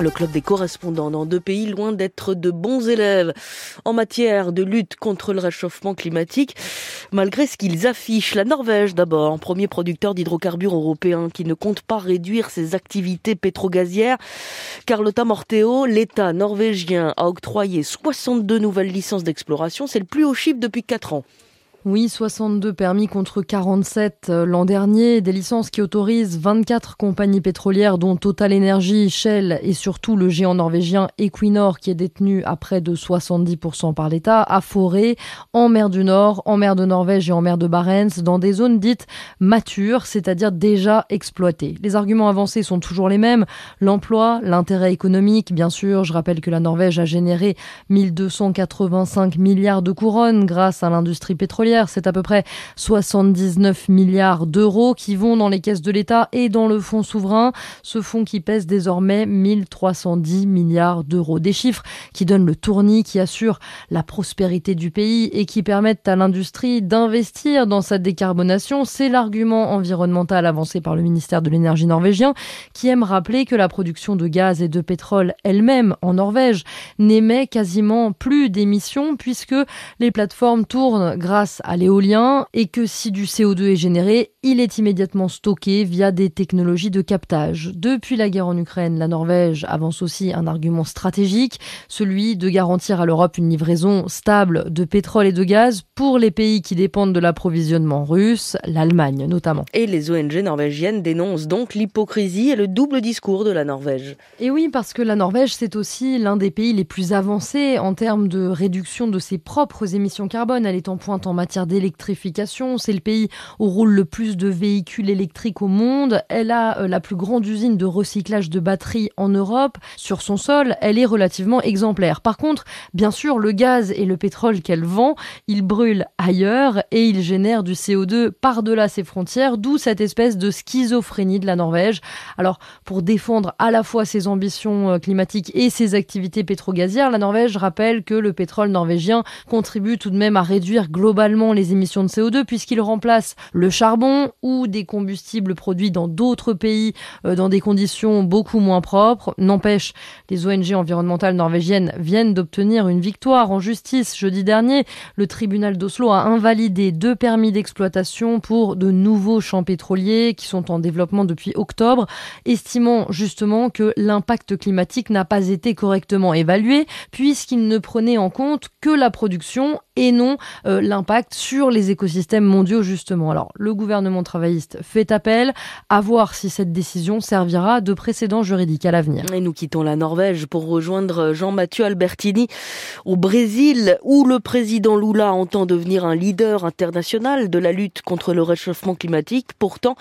Le club des correspondants dans deux pays loin d'être de bons élèves en matière de lutte contre le réchauffement climatique, malgré ce qu'ils affichent. La Norvège d'abord, premier producteur d'hydrocarbures européens qui ne compte pas réduire ses activités pétrogazières. Carlotta Morteo, l'État norvégien a octroyé 62 nouvelles licences d'exploration. C'est le plus haut chiffre depuis 4 ans. Oui, 62 permis contre 47 euh, l'an dernier, des licences qui autorisent 24 compagnies pétrolières dont Total Energy, Shell et surtout le géant norvégien Equinor qui est détenu à près de 70% par l'État, à forer en mer du Nord, en mer de Norvège et en mer de Barents, dans des zones dites matures, c'est-à-dire déjà exploitées. Les arguments avancés sont toujours les mêmes, l'emploi, l'intérêt économique, bien sûr, je rappelle que la Norvège a généré 1285 milliards de couronnes grâce à l'industrie pétrolière c'est à peu près 79 milliards d'euros qui vont dans les caisses de l'État et dans le fonds souverain. Ce fonds qui pèse désormais 1310 milliards d'euros. Des chiffres qui donnent le tournis, qui assurent la prospérité du pays et qui permettent à l'industrie d'investir dans sa décarbonation. C'est l'argument environnemental avancé par le ministère de l'énergie norvégien qui aime rappeler que la production de gaz et de pétrole elle-même en Norvège n'émet quasiment plus d'émissions puisque les plateformes tournent grâce à l'éolien et que si du CO2 est généré, il est immédiatement stocké via des technologies de captage. Depuis la guerre en Ukraine, la Norvège avance aussi un argument stratégique, celui de garantir à l'Europe une livraison stable de pétrole et de gaz pour les pays qui dépendent de l'approvisionnement russe, l'Allemagne notamment. Et les ONG norvégiennes dénoncent donc l'hypocrisie et le double discours de la Norvège. Et oui, parce que la Norvège, c'est aussi l'un des pays les plus avancés en termes de réduction de ses propres émissions carbone. Elle est en pointe en matière d'électrification. C'est le pays où roule le plus de véhicules électriques au monde. Elle a euh, la plus grande usine de recyclage de batteries en Europe. Sur son sol, elle est relativement exemplaire. Par contre, bien sûr, le gaz et le pétrole qu'elle vend, ils brûlent ailleurs et ils génèrent du CO2 par-delà ses frontières, d'où cette espèce de schizophrénie de la Norvège. Alors, pour défendre à la fois ses ambitions euh, climatiques et ses activités pétrogazières, la Norvège rappelle que le pétrole norvégien contribue tout de même à réduire globalement les émissions de CO2 puisqu'il remplace le charbon ou des combustibles produits dans d'autres pays euh, dans des conditions beaucoup moins propres. N'empêche, les ONG environnementales norvégiennes viennent d'obtenir une victoire en justice jeudi dernier. Le tribunal d'Oslo a invalidé deux permis d'exploitation pour de nouveaux champs pétroliers qui sont en développement depuis octobre, estimant justement que l'impact climatique n'a pas été correctement évalué puisqu'il ne prenait en compte que la production et non euh, l'impact sur les écosystèmes mondiaux justement. Alors le gouvernement travailliste fait appel à voir si cette décision servira de précédent juridique à l'avenir. Et nous quittons la Norvège pour rejoindre Jean-Mathieu Albertini au Brésil où le président Lula entend devenir un leader international de la lutte contre le réchauffement climatique. Pourtant,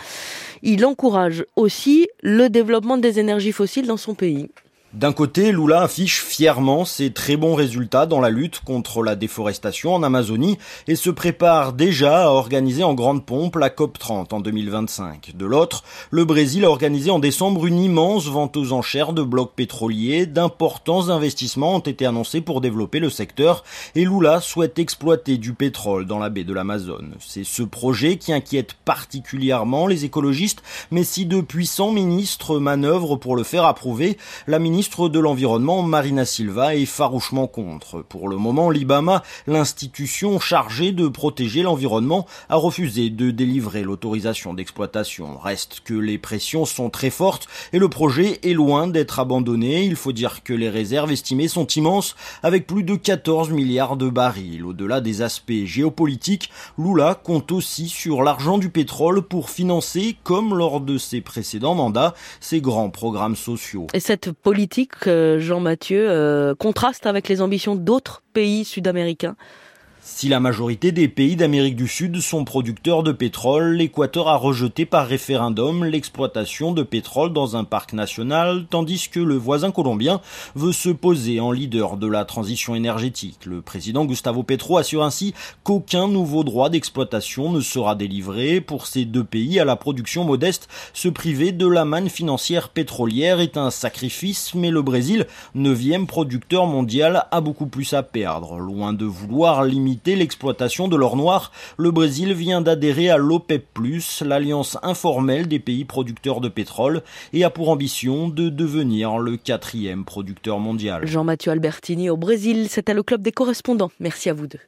il encourage aussi le développement des énergies fossiles dans son pays. D'un côté, Lula affiche fièrement ses très bons résultats dans la lutte contre la déforestation en Amazonie et se prépare déjà à organiser en grande pompe la COP30 en 2025. De l'autre, le Brésil a organisé en décembre une immense vente aux enchères de blocs pétroliers. D'importants investissements ont été annoncés pour développer le secteur et Lula souhaite exploiter du pétrole dans la baie de l'Amazone. C'est ce projet qui inquiète particulièrement les écologistes, mais si de puissants ministres manœuvrent pour le faire approuver, la ministre ministre de l'Environnement, Marina Silva, est farouchement contre. Pour le moment, l'IBAMA, l'institution chargée de protéger l'environnement, a refusé de délivrer l'autorisation d'exploitation. Reste que les pressions sont très fortes et le projet est loin d'être abandonné. Il faut dire que les réserves estimées sont immenses, avec plus de 14 milliards de barils. Au-delà des aspects géopolitiques, Lula compte aussi sur l'argent du pétrole pour financer, comme lors de ses précédents mandats, ses grands programmes sociaux. Et cette politique euh, Jean Mathieu, euh, contraste avec les ambitions d'autres pays sud-américains si la majorité des pays d'Amérique du Sud sont producteurs de pétrole, l'Équateur a rejeté par référendum l'exploitation de pétrole dans un parc national, tandis que le voisin colombien veut se poser en leader de la transition énergétique. Le président Gustavo Petro assure ainsi qu'aucun nouveau droit d'exploitation ne sera délivré. Pour ces deux pays à la production modeste, se priver de la manne financière pétrolière est un sacrifice, mais le Brésil, neuvième producteur mondial, a beaucoup plus à perdre. Loin de vouloir limiter l'exploitation de l'or noir, le Brésil vient d'adhérer à l'OPEP+, l'alliance informelle des pays producteurs de pétrole, et a pour ambition de devenir le quatrième producteur mondial. Jean-Mathieu Albertini au Brésil, c'était le club des correspondants. Merci à vous deux.